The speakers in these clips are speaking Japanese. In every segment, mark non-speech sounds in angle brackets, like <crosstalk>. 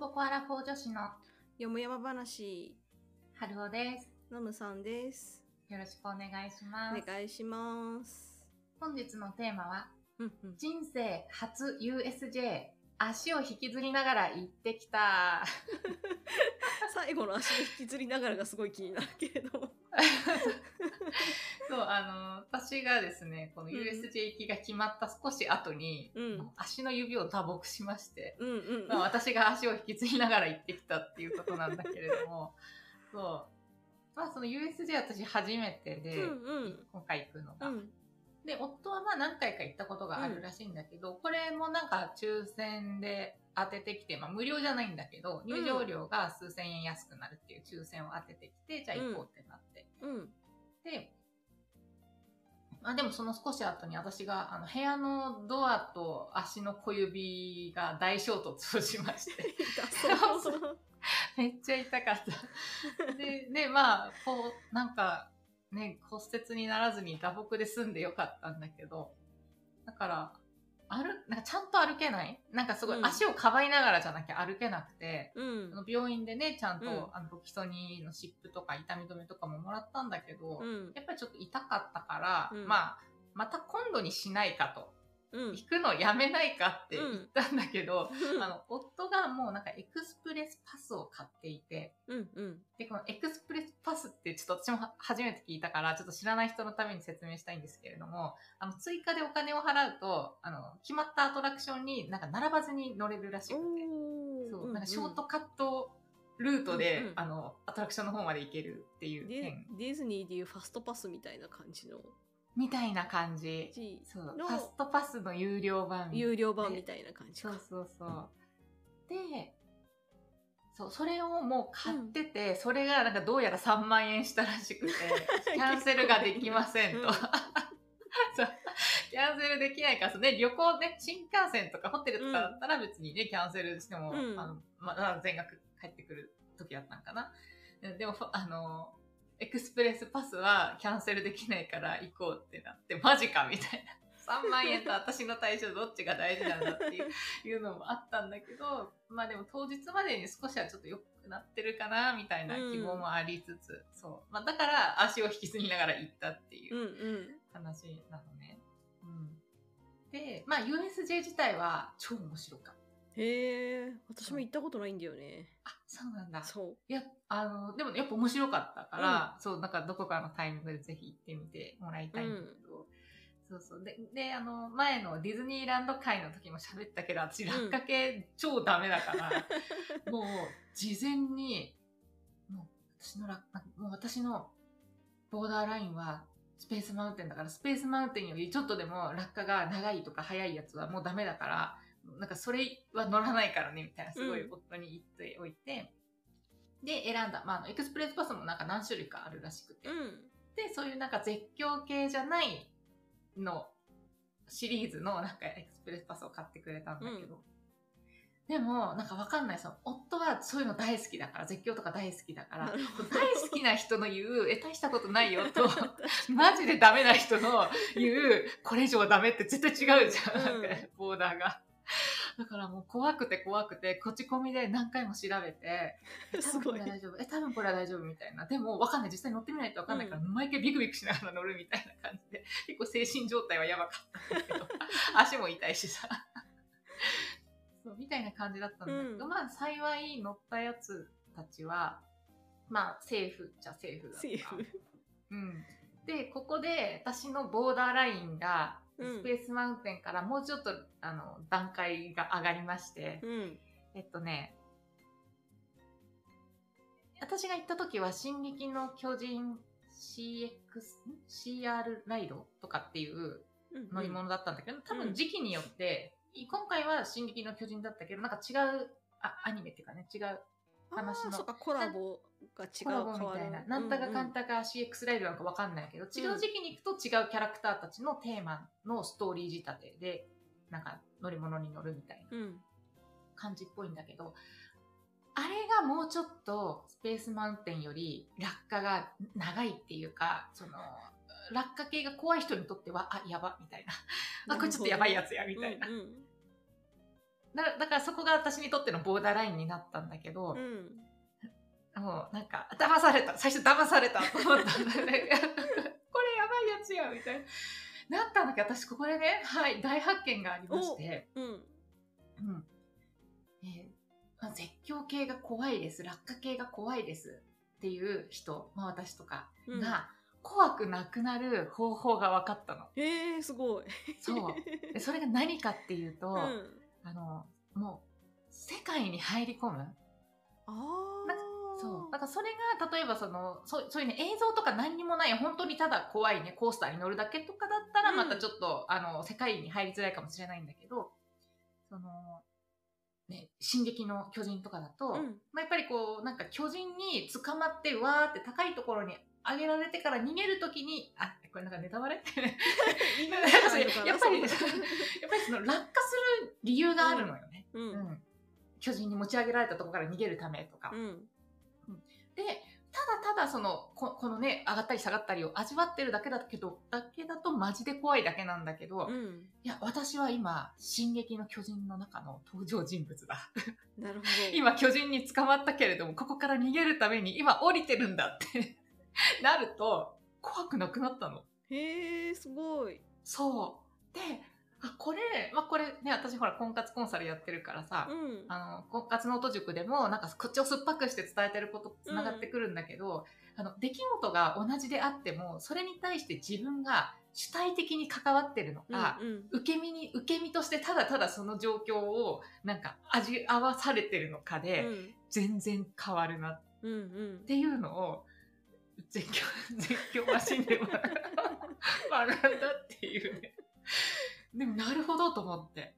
ボコアラフォー女子のよもやま話、春尾です。ナムさんです。よろしくお願いします。お願いします。本日のテーマは、うんうん人生初 USJ、足を引きずりながら行ってきた。<laughs> 最後の足を引きずりながらがすごい気になるけれども。<laughs> そう、あの、私がですね、このうん USJ 行きが決まった少し後に、うん足の指を打撲しまして、うんうん。まあ、私が足を引きずりながら行ってきたっていうことなんだけれども、<laughs> そう。まあ、その USJ 私初めてで、うんうん今回行くのが。うんで、夫はまあ何回か行ったことがあるらしいんだけど、これもなんか抽選で当ててきて、まあ無料じゃないんだけど、入場料が数千円安くなるっていう抽選を当ててきて、じゃあ行こうってなって。うんで、まあでもその少し後に私があの部屋のドアと足の小指が大衝突をしまして。めっちゃ痛かった。で、で、まあ、こう、なんか、ね、骨折にならずに打撲で済んでよかったんだけど、だから、歩、なんかちゃんと歩けない？なんかすごいうん。足をかばいながらじゃなきゃ歩けなくて、うん。あの病院でね、ちゃんと、うん。あの、ロキソニンの湿布とか痛み止めとかももらったんだけど、うん。やっぱりちょっと痛かったから、うん。まあ、また今度にしないかと、うん行くのやめないかって言ったんだけど、うん。あの、夫がもうなんかエクスプレスパスを買っていて、うんうん。で、このエクスプレスパスってちょっと私もは初めて聞いたから、ちょっと知らない人のために説明したいんですけれども、あの、追加でお金を払うと、あの、決まったアトラクションになんか並ばずに乗れるらしくて、そう、なんかショートカットルートで、うんうん。あの、アトラクションの方まで行けるっていうで点、ディズニーでいうファストパスみたいな感じのみたいな感じ。じそう、フのァストパスの有料版。有料版みたいな感じかそうそうそう。で、そう、それをもう買ってて、それがなんかどうやら3万円したらしくて、<laughs> キャンセルができませんと。うん <laughs> キャンセルできないから、ね、旅行ね、新幹線とかホテルとかだったら別にね、キャンセルしても、うんあの、まあ、全額帰ってくる時だったんかな。でも、あの、エクスプレスパスはキャンセルできないから行こうってなって、マジかみたいな。3万円と私の対象どっちが大事なんだっていういうのもあったんだけど、まあでも当日までに少しはちょっと良くなってるかな、みたいな希望もありつつ、そう。まあだから足を引きずりながら行ったっていううんうん話なのね。うん。で、まあ USJ 自体は超面白かった。へえ私も行ったことないんだよね。あ、そうなんだ。そいや、あの、でもやっぱ面白かったから、そう、なんかどこかのタイミングでぜひ行ってみてもらいたいんだけど、そうそう。で、で、あの、前のディズニーランド会の時も喋ったけど、私、落下系超ダメだから、<laughs> もう、事前に、もう、私の落、もう私のボーダーラインは、スペースマウンテンだから、スペースマウンテンよりちょっとでも落下が長いとか早いやつはもうダメだから、なんかそれは乗らないからね、みたいな、すごいうん夫に言っておいて、で、選んだ。まああの、エクスプレスパスもなんか何種類かあるらしくて。ううんで、そういうなんか絶叫系じゃないのシリーズのなんかエクスプレスパスを買ってくれたんだけど。でも、なんかわかんないその夫はそういうの大好きだから、絶叫とか大好きだから大好きな人の言う、え、大したことないよと、<laughs> マジでダメな人の言う、これ以上はダメって絶対違うじゃん、ボーダーが。だからもう怖くて怖くて、口コミで何回も調べて、<laughs> えすごい多分これは大丈夫。え、多分これは大丈夫みたいな。でも、わかんない。実際乗ってみないとわかんないから、毎回ビクビクしながら乗るみたいな感じで、<laughs> 結構精神状態はやばかったんだけど、<laughs> 足も痛いしさ。そう、みたいな感じだったんだけど、うんまあ、幸い乗ったやつたちは、まあ、セーフじゃセーフだった。セーフうん。で、ここで私のボーダーラインが、うんスペースマウンテンからもうちょっと、あの、段階が上がりまして、うん。えっとね、私が行った時は、進撃の巨人 CX、ん CR ライドとかっていううん。乗り物だったんだけど、多うん。分時期によって、今回は進撃の巨人だったけど、なんか違う、あ、アニメっていうかね、違う話の。そうかコラボが違うコラボみたいな。なんたかかんたたか CX ライドなんかわかんないけど、違う時期に行くと違うキャラクターたちのテーマのストーリー仕立てで、なんか乗り物に乗るみたいなうん。感じっぽいんだけど、あれがもうちょっとスペースマウンテンより落下が長いっていうか、その、落下系が怖い人にとっては、あ、やば、みたいな。あ、これちょっとやばいやつや、みたいな。うんうんだだからそこが私にとってのボーダーラインになったんだけど、うん。もうなんか騙された。最初騙されたと思ったんだね。<laughs> これやばいやつやみたいな。なったんだけど私ここでねはい大発見がありまして、うん。うん。えーまあ、絶叫系が怖いです。落下系が怖いですっていう人、まあ、私とかうん。が怖くなくなる方法が分かったの。へえすごい。そう。でそれが何かっていうと、うんあのもう世界に入り込む。ああそう。だからそれが例えばそのそうそういうね映像とか何にもない本当にただ怖いねコースターに乗るだけとかだったらうん。またちょっと、あの世界に入りづらいかもしれないんだけどそのね「進撃の巨人」とかだと、うん。まあ、やっぱりこうなんか巨人に捕まってわーって高いところに上げられてから逃げるときにあこれなんかネタバレ？やっぱり <laughs> やっぱりその落下する理由があるのよね。うん。うん。巨人に持ち上げられたところから逃げるためとか。うん。でただただそのここのね上がったり下がったりを味わってるだけだけどだけだとマジで怖いだけなんだけど、いうん。や私は今「進撃の巨人」の中の登場人物だ。<laughs> なるほど。<laughs> 今巨人に捕まったけれどもここから逃げるために今降りてるんだって <laughs> なると怖くなくなったの。へえすごい。そう。であこれまあこれね私ほら婚活コンサルやってるからさ、うん。あの婚活ノート塾でもなんか口を酸っぱくして伝えてることつながってくるんだけど、あの出来事が同じであってもそれに対して自分が主体的に関わってるのか、うん受け身に受け身としてただただその状況をなんか味合わされてるのかうで、ん。全然変わるな。っうんうん。ていうのを絶叫絶叫マシンで学ん <laughs> だっていうね。でもなるほどと思って。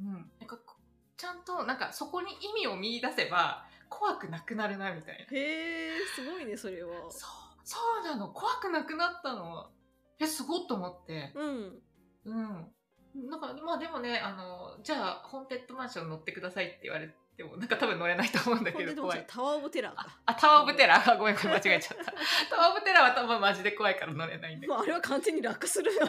うん。なんかこちゃんとなんかそこに意味を見出せば怖くなくなるなみたいな。へえすごいねそれはそう、そうなの。怖くなくなったの。え、すごっと思って。うんうん。なんかまあでもね、あの、じゃあ、ホーンテッドマンション乗ってくださいって言われても、なんか多分乗れないと思うんだけど、怖い。タワーオブテラーあか、あタワーオブテラー。<laughs> あごめん間違えちゃった。<laughs> タワーオブテラーは多分マジで怖いから乗れないんだけど。まあ、あれは完全に落下するよ <laughs>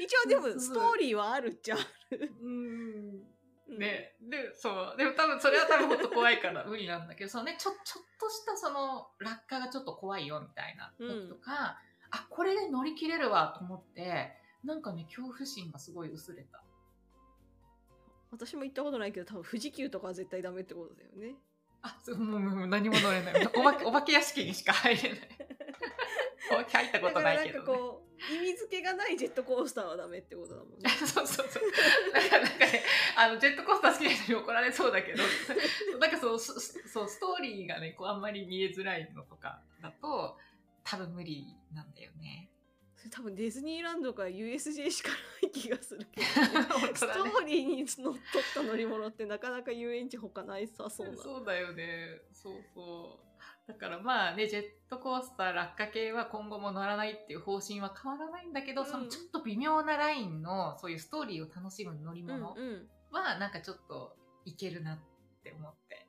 一応でもストーリーはあるっちゃあるうん。うんね、で、そう。でも多分それは多分本当怖いから無理なんだけど、そのね、ちょ、ちょっとしたその落下がちょっと怖いよみたいな時とか、あ、これで乗り切れるわと思って、なんかね、恐怖心がすごい薄れた。私も行ったことないけど多分富士急とかは絶対ダメってことだよねあ、そうもうもう何も乗れない。お化け <laughs> お化け屋敷にしか入れない。<laughs> お化け入ったことないけど、ね。なんかこう意味付けがないジェットコースターはダメってことだもんね <laughs> そうそうそう。なんかなんかね、あのジェットコースター好きな人に怒られそうだけど、なんかそうすそうストーリーがねこうあんまり見えづらいのとかだと多分無理なんだよね。多分ディズニーランドか USJ しかない気がするけど、<laughs> 本スト。ーリーにのっとった乗り物ってなかなか遊園地他ないさそうなそうだよね。そうそう。だからまあね、ジェットコースター落下系は今後も乗らないっていう方針は変わらないんだけど、うんそのちょっと微妙なラインのそういうストーリーを楽しむ乗りうん物うんはなんかちょっといけるなって思って。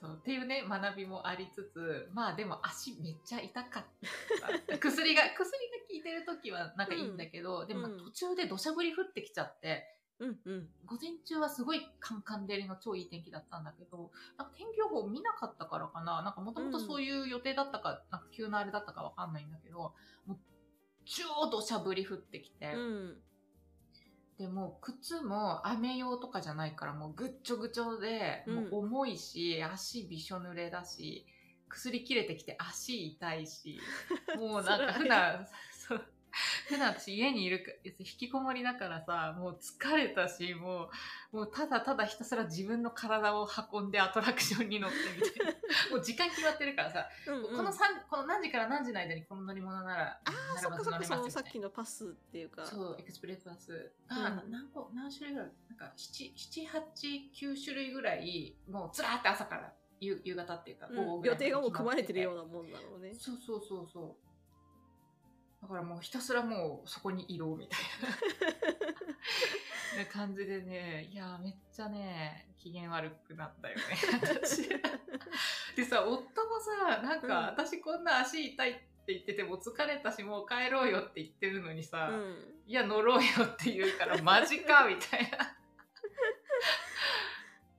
そう。っていうね学びもありつつまあでも足めっちゃ痛かった。<laughs> 薬が薬が効いてる時はなんかいいんだけど、でもなん。か途中で土砂降り降ってきちゃってうんうん。午前中はすごいカンカン照りの超いい天気だったんだけどなんか天気予報見なかったからかな。なんかもともとそういう予定だったか,、なんか急なあれだったかわかんないんだけどもう超土砂降り降ってきて。うんでも靴も雨用とかじゃないからもうぐっちょぐちょで、うん。もう重いし足びしょ濡れだし薬切れてきて足痛いし <laughs> もうなんか普段そう <laughs> 普段私家にいるか引きこもりだからさもう疲れたしもうもうただただひたすら自分の体を運んでアトラクションに乗ってみたいな。<laughs> もう時間決まってるからさ、うんうん。この三この何時から何時の間にこの乗り物ならああそっかそっかそのさっきのパスっていうか。そう、エクスプレスパス。が、うん。何個、何種類ぐらい、なんか7、7、8、9種類ぐらい、もうずらーって朝から夕夕方っていうか、うん。午後ぐらい予定がもう組まれてるよう決なもんなのね。まっててそうそうそうそう。だからもうひたすらもうそこにいろみたいな。<laughs> 感じでね、いやーめっちゃね、機嫌悪くなったよね、私。でさ、夫もさ、なんか、うん。私こんな足痛いっって言ってても疲れたしもう帰ろうよって言ってるのにさ、うん。いや乗ろうよって言うからマジかみたいな。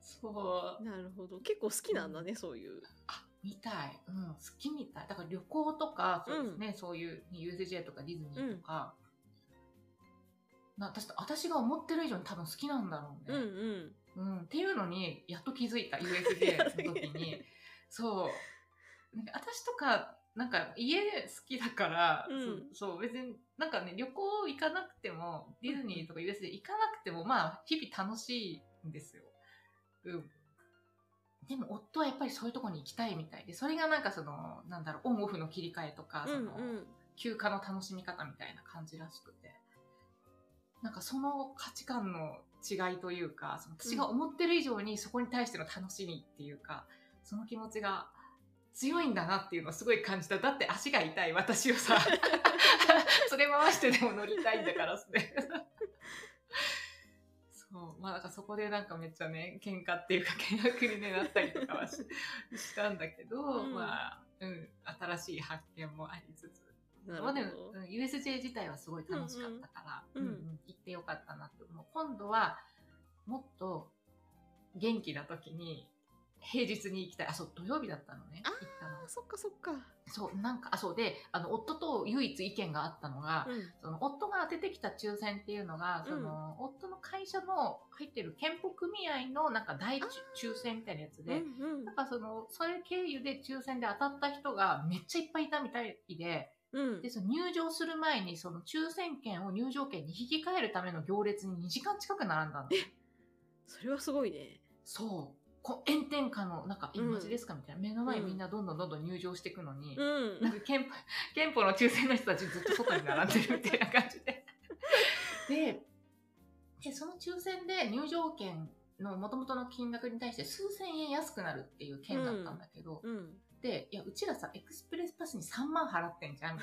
<laughs> そう。なるほど。結構好きなんだね、そういう。あみたい、うん、好きみたい。だから旅行とかそうですね、そういう USJ とかディズニーとか、な私私が思ってる以上に多分好きなんだろううんね、うん。うん。っていうのにやっと気づいた。<laughs> USJ の時に。そう。なんか私とかなんか家好きだから、うん。そうそう別になんかね旅行行かなくてもディズニーとか USJ 行かなくてもまあ日々楽しいんですよ。うんでも夫はやっぱりそういうとこに行きたいみたいでそれがなんかそのなんだろうオンオフの切り替えとか、うんその休暇の楽しみ方みたいな感じらしくて。なんかその価値観の違いというかその私が思ってる以上にそこに対しての楽しみっていうかその気持ちが強いんだなっていうのをすごい感じた。だって足が痛い私をさ。<laughs> 連れ回してでも乗りたいんだからそれそう。まあだからそこでなんかめっちゃね喧嘩っていうか険悪に、ね、なったりとかはし <laughs> したんだけど、うんまあ、うん、新しい発見もありつつ。まあでも、うん USJ 自体はすごい楽しかったから、うん行ってよかったなって思う。今度は、もっと元気な時に、平日に行きたい。あ、そう、土曜日だったのね。あ行ったのあ。そっかそっかそう、なんか、あ、そうで、あの、夫と唯一意見があったのが、うんその夫が当ててきた抽選っていうのが、その、夫の会社の入ってる健保組合のなんか大抽抽選みたいなやつで、うんなんかその、それ経由で抽選で当たった人がめっちゃいっぱいいたみたいで、うんでその入場する前にその抽選券を入場券に引き換えるための行列に2時間近く並んだの。それはすごいねそうこ炎天下のなんか「えうんマジですか?」みたいな目の前みんなどんどんどんどん入場していくのに、うんなんか憲法憲法の抽選の人たちずっと外に並んでるみたいな感じで。<laughs> ででその抽選で入場券の元々の金額に対して数千円安くなるっていう券だったんだけど、うんで、いや、うちらさ、エクスプレスパスに3万払ってんじゃんみ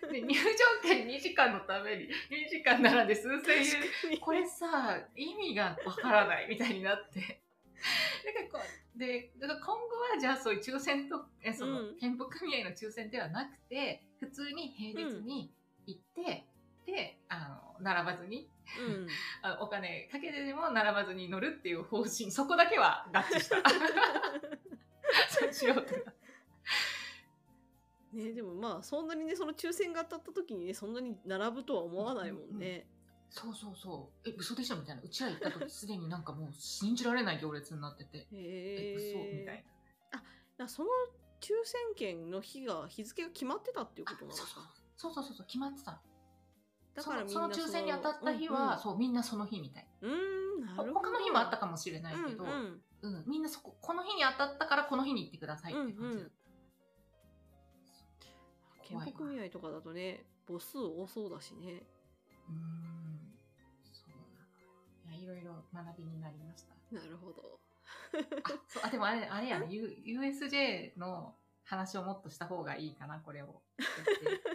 たいな。で、入場券2時間のために、2時間並んで数千円、これさ、意味がわからないみたいになって。こうで、だから今後はじゃあそういう抽選と、えそのうん、健保組合の抽選ではなくて、普通に平日に行って、で、あの、並ばずに、うん <laughs> お金かけてでも並ばずに乗るっていう方針、そこだけは合致した。<laughs> そうしようってなってねでもまあそんなにねその抽選が当たった時にねそんなに並ぶとは思わないもんね。そうそうそう。え、嘘でしょみたいな。うちら行った時すでになんかもう信じられない行列になってて。へえ、嘘みたいえ。な。だからその抽選券の日が日付が決まってたっていうことなのそうか。そうそうそうそう、決まってた。だからその抽選に当たった日は、そう、みんなその日みたいうんなな。るほど。他の日もあったかもしれないけど、ううんんうんみんなそこ、この日に当たったからこの日に行ってくださいって感じだった。健保組合とかだとね母数多そうだしね。うーん。いろいろ学びになりました。なるほど。あ、そう、あ、でもあれ、あれやね、U- USJ の話をもっとした方がいいかな、これを。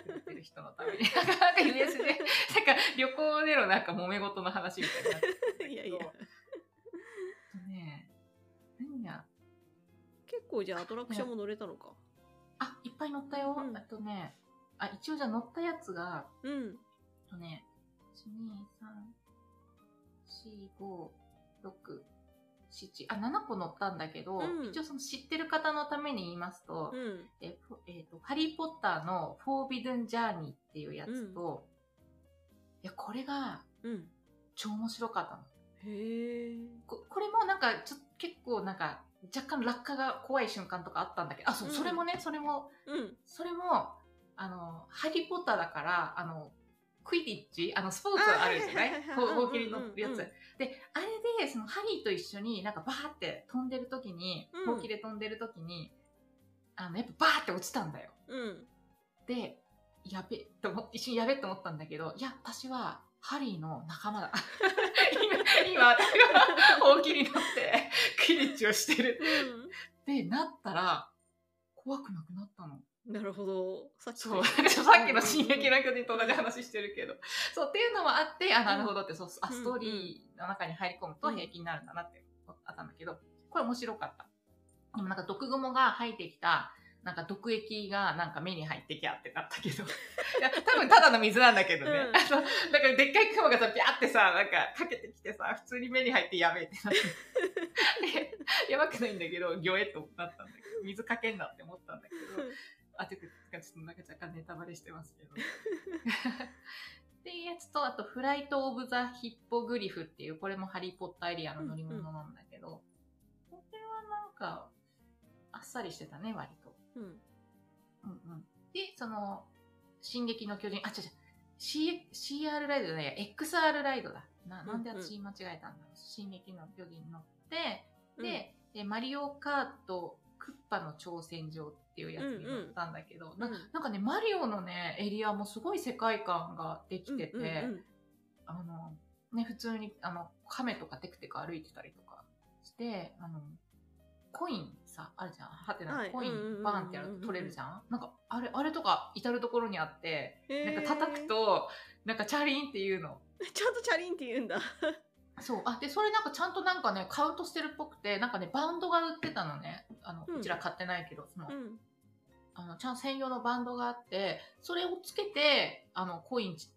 言ってる人のために。なんか、USJ、なんか旅行でのなんか揉め事の話みたいにな <laughs> いやいや。とね、何や、結構じゃあアトラクションも乗れたのか。あ、いっぱい乗ったよ。うんあとね、あ、一応じゃあ乗ったやつが、うん。とね、1、2、3、4、5、6、7、あ、7個乗ったんだけど、うん一応その知ってる方のために言いますと、うん。えフえーと、ハリー・ポッターのフォービドゥン・ジャーニーっていうやつと、いや、これがうん。超面白かったの。へえ。ここれもなんか、ちょ結構なんか、若干落下が怖い瞬間とかあったんだけど、あ、そう、うんそれもね、それも、うん。それも、あの、ハリー・ポッターだから、あの、クイディッチあの、スポーツあるじゃない？あはいはいはいほはいほうきりのやうんうんうんつ。で、あれで、その、ハリーと一緒になんかバーって飛んでる時にうん、ほうきで飛んでる時に、あの、やっぱバーって落ちたんだよ。うん。で、やべえと思って、一瞬やべえと思ったんだけど、いや、私は、ハリーの仲間だ。<laughs> 今、今、私は、ほうきに乗って、クイディッチをしてる。ってなったら、怖くなくなったの。うん。なるほど。さっきそう、<laughs> さっきの進撃の巨人と同じ話してるけど。そう、っていうのもあって、あ、なるほどって、そう、あストーリーの中に入り込むと平気になるんだなってあったんだけど、これ面白かった。でもなんか毒蜘蛛が入ってきた、なんか毒液がなんか目に入ってきゃってなったけど。<laughs> いや、多分ただの水なんだけどね。うんあの、だからでっかい雲がさ、ピャってさ、なんかかけてきてさ、普通に目に入ってやべえってなって。でやばくないんだけど、ギョエとなったんだけど、水かけんなって思ったんだけど。あ、てか、ちょっとなんか若干ネタバレしてますけど。<laughs> っていうやつと、あと、フライト・オブ・ザ・ヒッポグリフっていう、これもハリー・ポッターエリアの乗り物なんだけど、これはなんか、あっさりしてたね、割と。うん。うんうん。で、その、進撃の巨人、あ、違う違う、C、CR ライドじゃないや、XR ライドだ。な、なんで私間違えたんだろう。進撃の巨人に乗って、で、でマリオカートクッパの挑戦状っていうやつに乗ったんだけど、うんななんかね、マリオのね、エリアもすごい世界観ができてて、うんうんうんあの、ね、普通に、あの、亀とかテクテク歩いてたりとかして、あの、コインさ、あるじゃん。はてな、はいコイうんうんうんうんンバーンってやると取れるじゃん。なんか、あれ、あれとか至るところにあって、なんか叩くと、なんかチャリンっていうの。<laughs> ちゃんとチャリンって言うんだ。そう。あ、で、それなんかちゃんとなんかね、カウントしてるっぽくて、なんかね、バンドが売ってたのね。あの、うんうちら買ってないけど、その、うん。あの、ちゃんと専用のバンドがあって、それをつけて、あの、コインち、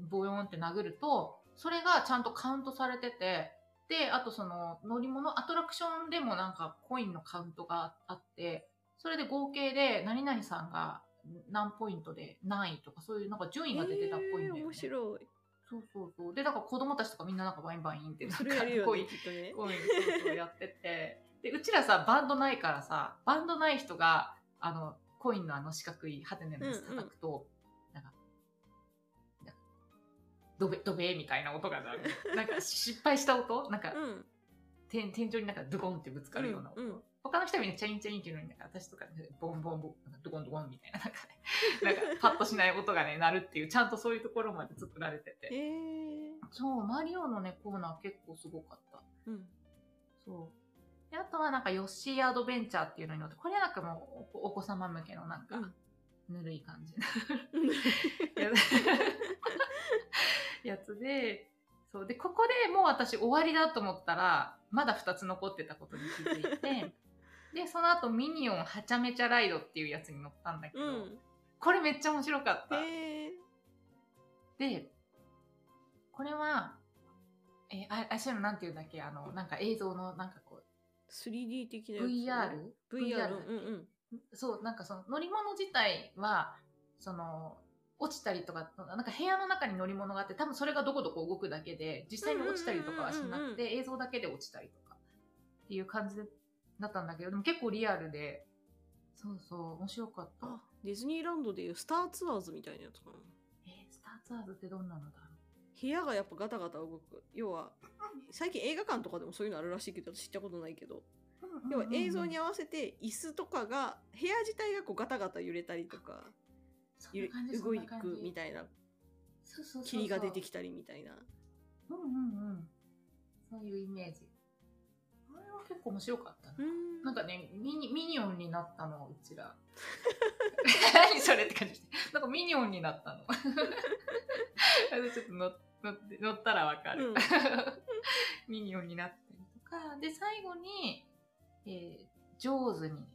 ボヨンって殴ると、それがちゃんとカウントされてて、で、あとその、乗り物、アトラクションでもなんかコインのカウントがあって、それで合計で何々さんが何ポイントで何位とか、そういうなんか順位が出てたっぽいんだよね。へー面白い。そうそうそう。で、だから子供たちとかみんななんかバインバインって、なんかコインきっとね。コインそうそうやってて。で、うちらさ、バンドないからさ、バンドない人が、あの、コインのあの四角いハテナのやつ叩くと、なんか、なんかドベ、ドベみたいな音が鳴る。<laughs> なんか失敗した音？なんか、うん。天天井になんかドコンってぶつかるような音。うんうん他の人はみんなチャリンチャリンっていうのに、なんか私とか、ボンボンボン、ドコンドコンみたいな、なんかね、<laughs> なんかパッとしない音がね、鳴るっていう、ちゃんとそういうところまで作られてて。そう、マリオのね、コーナー結構すごかった。うん。そう。で、あとはなんか、ヨッシーアドベンチャーっていうのに乗って、これはなんかもうお、お子様向けのなんかうん、ぬるい感じ <laughs> や <laughs> やつで、そう。で、ここでもう私終わりだと思ったら、まだ2つ残ってたことに気づいて、で、その後ミニオンはちゃめちゃライドっていうやつに乗ったんだけど、うん。これめっちゃ面白かった。で、これは、えーあ、あ、そういうのなんて言うんだっけあの、なんか映像の、なんかこ 3D 的なう、やつ。VR?VR VR。だっけうんうん。そう、なんかその乗り物自体は、その、落ちたりとか、なんか部屋の中に乗り物があって、多分それがどこどこ動くだけで、実際に落ちたりとかはしなくて、映像だけで落ちたりとか、っていう感じだったんだけど、でも結構リアルで、そうそう、面白かった。あ、ディズニーランドでいうスターツアーズみたいなやつかな。えースターツアーズってどんなのだろ部屋がやっぱガタガタ動く。要は、<laughs> 最近映画館とかでもそういうのあるらしいけど、知ったことないけど。う要は映像に合合わせて椅子とかが、部屋自体がこうガタガタ揺れたりとか、ゆれ動いくみいたいな、そうそうそうそう霧が出てきたりみたいな。うんうんうん。そういうイメージ。結構面白かったな。うんなんかね、ミニ、ミニオンになったの、うちら。<laughs> 何それって感じで。なんかミニオンになったの。<laughs> ちょっと乗乗って乗ったらわかる。うん <laughs> ミニオンになったりとか。で、最後に、えー、ジョーズに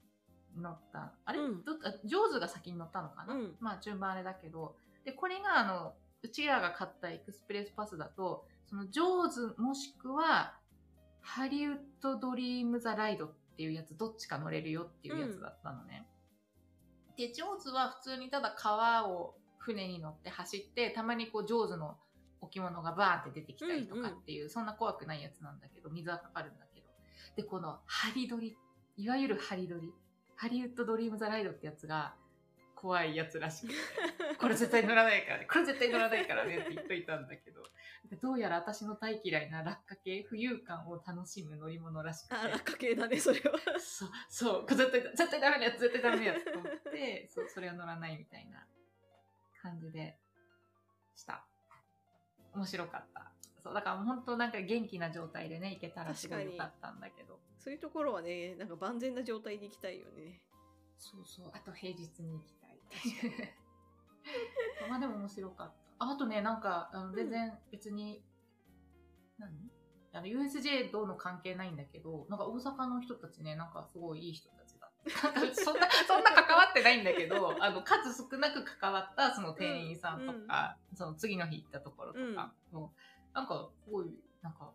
乗った。あれ、うんどあジョーズが先に乗ったのかな、うんまあ順番あれだけど。で、これがあの、うちらが買ったエクスプレスパスだと、そのジョーズもしくは、ハリウッドドリームザライドっていうやつ、どっちか乗れるよっていうやつだったのね。で、ジョーズは普通にただ川を船に乗って走って、たまにこう、ジョーズの置物がバーンって出てきたりとかっていう、そんな怖くないやつなんだけど、水はかかるんだけど。で、このハリドリ、いわゆるハリドリ、ハリウッドドリームザライドってやつが怖いやつらしくて、これ絶対乗らないからね、これ絶対乗らないからねって言っといたんだけど、どうやら私の大嫌いな落下系、浮遊感を楽しむ乗り物らしくて。あ、落下系だね、それは。そう、そう、これ絶対、絶対ダメなやつ、絶対ダメなやつと思って、そう、それは乗らないみたいな感じでした。面白かった。そう、だから本当なんか元気な状態でね、行けたらすごい良かったんだけど。そういうところはね、なんか万全な状態で行きたいよね。そうそう、あと平日に行き。まあでも面白かった。ああとね、なんか、あの全然別に、何？あの USJ どうの関係ないんだけど、なんか大阪の人たちね、なんかすごいいい人たちだっなんかそんな、そんな関わってないんだけど、あの、数少なく関わったその店員さんとか、その次の日行ったところとかも、なんか、すごい、なんか、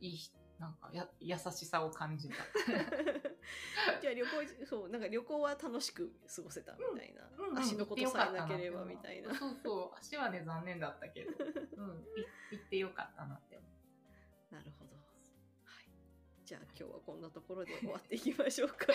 いい人、なんかや優しさを感じた。<laughs> じゃあ旅行そうなんか旅行は楽しく過ごせたみたいな、うんうん足のことさえなければみたいな。そうそう、足はね、残念だったけど、<laughs> うん、い行ってよかったなって思なるほど。はい。じゃあ今日はこんなところで終わっていきましょうか。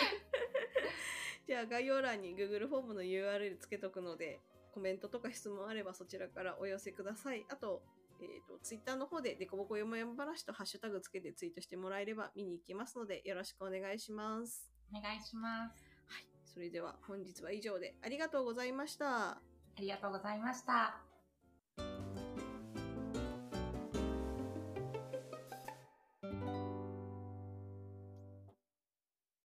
<laughs> じゃあ概要欄に Google フォームの URL つけとくので、コメントとか質問あればそちらからお寄せください。あと、えっ、と、Twitter の方でデコボコよもやま話とハッシュタグつけてツイートしてもらえれば見に行きますのでよろしくお願いします。う。お願いします。はい。それでは本日は以上でありがとうございました。ありがとうございました。